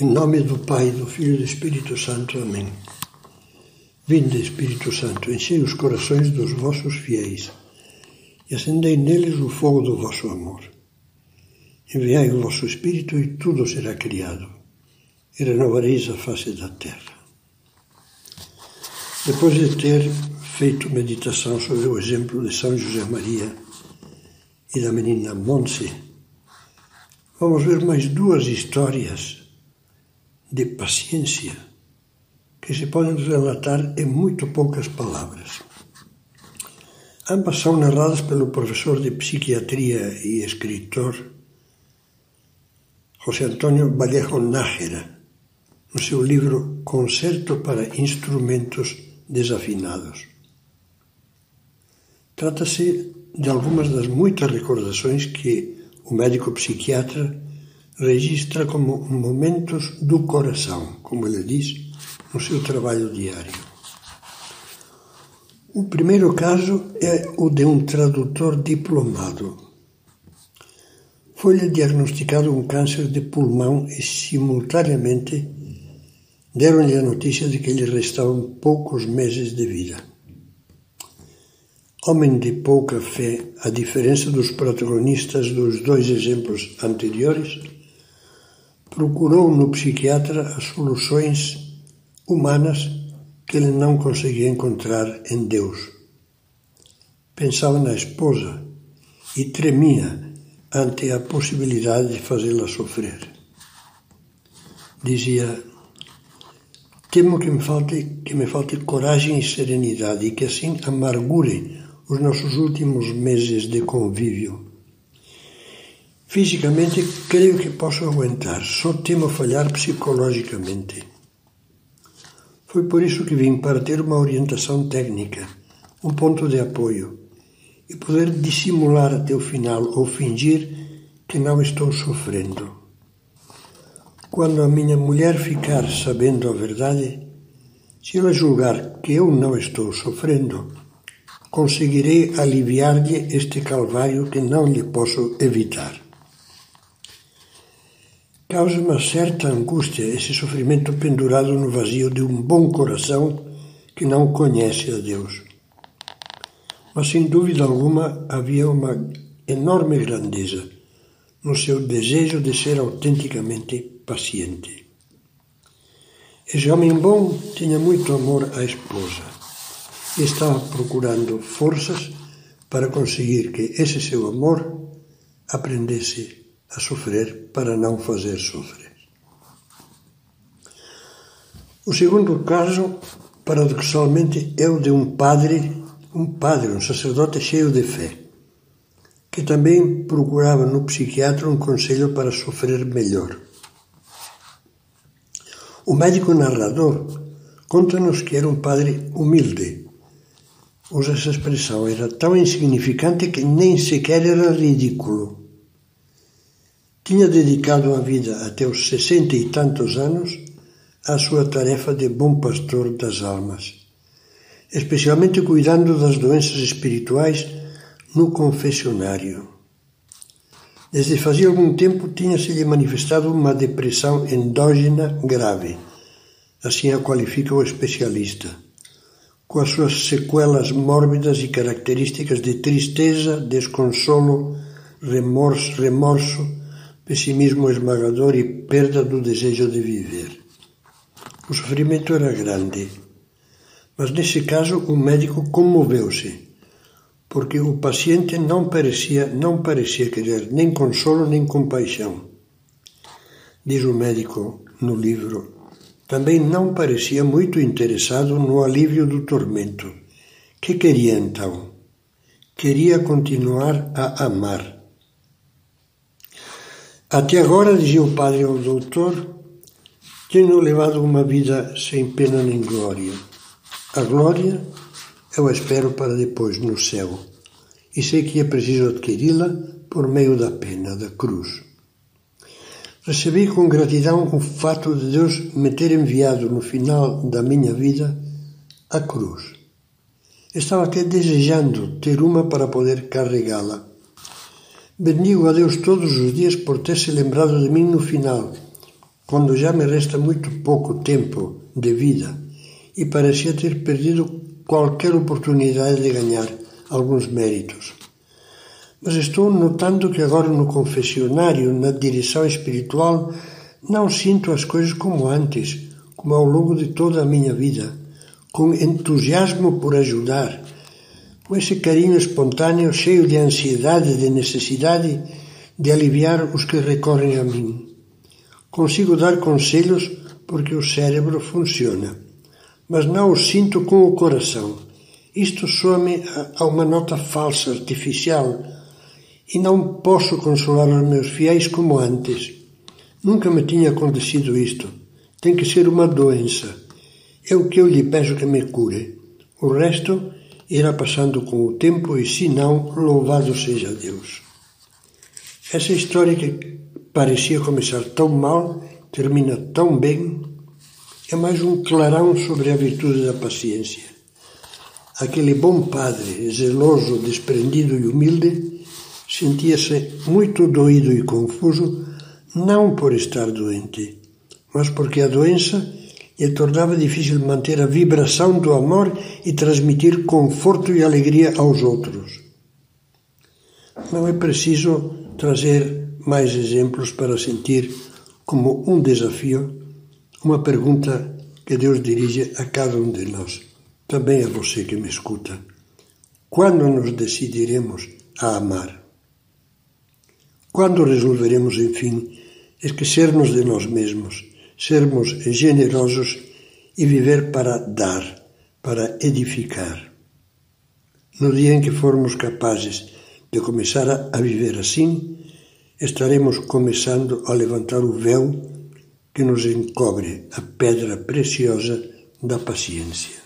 Em nome do Pai, do Filho e do Espírito Santo. Amém. Vinde, Espírito Santo, enchei os corações dos vossos fiéis e acendei neles o fogo do vosso amor. Enviai o vosso Espírito e tudo será criado, e renovareis a face da terra. Depois de ter feito meditação sobre o exemplo de São José Maria e da menina Monse, vamos ver mais duas histórias de paciência que se podem relatar em muito poucas palavras. Ambas são narradas pelo professor de psiquiatria e escritor José Antonio Vallejo Nájera, no seu livro Concerto para Instrumentos Desafinados. Trata-se de algumas das muitas recordações que o médico psiquiatra registra como momentos do coração, como ele diz, no seu trabalho diário. O primeiro caso é o de um tradutor diplomado. Foi-lhe diagnosticado um câncer de pulmão e, simultaneamente, deram-lhe a notícia de que lhe restavam poucos meses de vida. Homem de pouca fé, a diferença dos protagonistas dos dois exemplos anteriores, procurou no psiquiatra as soluções humanas que ele não conseguia encontrar em Deus. Pensava na esposa e tremia ante a possibilidade de fazê-la sofrer. Dizia: Temo que me falte que me falte coragem e serenidade e que assim amargure os nossos últimos meses de convívio Fisicamente, creio que posso aguentar, só temo falhar psicologicamente. Foi por isso que vim para ter uma orientação técnica, um ponto de apoio e poder dissimular até o final ou fingir que não estou sofrendo. Quando a minha mulher ficar sabendo a verdade, se ela julgar que eu não estou sofrendo, conseguirei aliviar-lhe este calvário que não lhe posso evitar. Causa uma certa angústia esse sofrimento pendurado no vazio de um bom coração que não conhece a Deus. Mas sem dúvida alguma havia uma enorme grandeza no seu desejo de ser autenticamente paciente. Esse homem bom tinha muito amor à esposa e estava procurando forças para conseguir que esse seu amor aprendesse a sofrer para não fazer sofrer. O segundo caso, paradoxalmente, é o de um padre, um padre, um sacerdote cheio de fé, que também procurava no psiquiatra um conselho para sofrer melhor. O médico narrador conta-nos que era um padre humilde. Usa essa expressão, era tão insignificante que nem sequer era ridículo. Tinha dedicado a vida até os sessenta e tantos anos à sua tarefa de bom pastor das almas, especialmente cuidando das doenças espirituais no confessionário. Desde fazia algum tempo tinha-se-lhe manifestado uma depressão endógena grave, assim a qualifica o especialista, com as suas sequelas mórbidas e características de tristeza, desconsolo, remorso, remorso pessimismo esmagador e perda do desejo de viver. O sofrimento era grande, mas nesse caso o médico comoveu-se, porque o paciente não parecia, não parecia querer nem consolo nem compaixão. Diz o médico no livro, também não parecia muito interessado no alívio do tormento. Que queria então? Queria continuar a amar até agora, dizia o padre ao doutor, tenho levado uma vida sem pena nem glória. A glória eu a espero para depois, no céu, e sei que é preciso adquiri-la por meio da pena, da cruz. Recebi com gratidão o fato de Deus me ter enviado no final da minha vida a cruz. Estava até desejando ter uma para poder carregá-la Bendigo a Deus todos os dias por ter se lembrado de mim no final, quando já me resta muito pouco tempo de vida e parecia ter perdido qualquer oportunidade de ganhar alguns méritos. Mas estou notando que agora no confessionário, na direção espiritual, não sinto as coisas como antes, como ao longo de toda a minha vida, com entusiasmo por ajudar, com esse carinho espontâneo, cheio de ansiedade, de necessidade de aliviar os que recorrem a mim. Consigo dar conselhos porque o cérebro funciona, mas não os sinto com o coração. Isto soa-me a uma nota falsa, artificial, e não posso consolar os meus fiéis como antes. Nunca me tinha acontecido isto. Tem que ser uma doença. É o que eu lhe peço que me cure. O resto irá passando com o tempo e, se não, louvado seja Deus. Essa história que parecia começar tão mal, termina tão bem, é mais um clarão sobre a virtude da paciência. Aquele bom padre, zeloso, desprendido e humilde, sentia-se muito doído e confuso, não por estar doente, mas porque a doença lhe tornava difícil manter a vibração do amor e transmitir conforto e alegria aos outros. Não é preciso trazer mais exemplos para sentir como um desafio uma pergunta que Deus dirige a cada um de nós, também a você que me escuta. Quando nos decidiremos a amar? Quando resolveremos, enfim, esquecermos de nós mesmos, sermos generosos e viver para dar, para edificar? No dia em que formos capazes de começar a viver assim, estaremos começando a levantar o véu que nos encobre a pedra preciosa da paciência.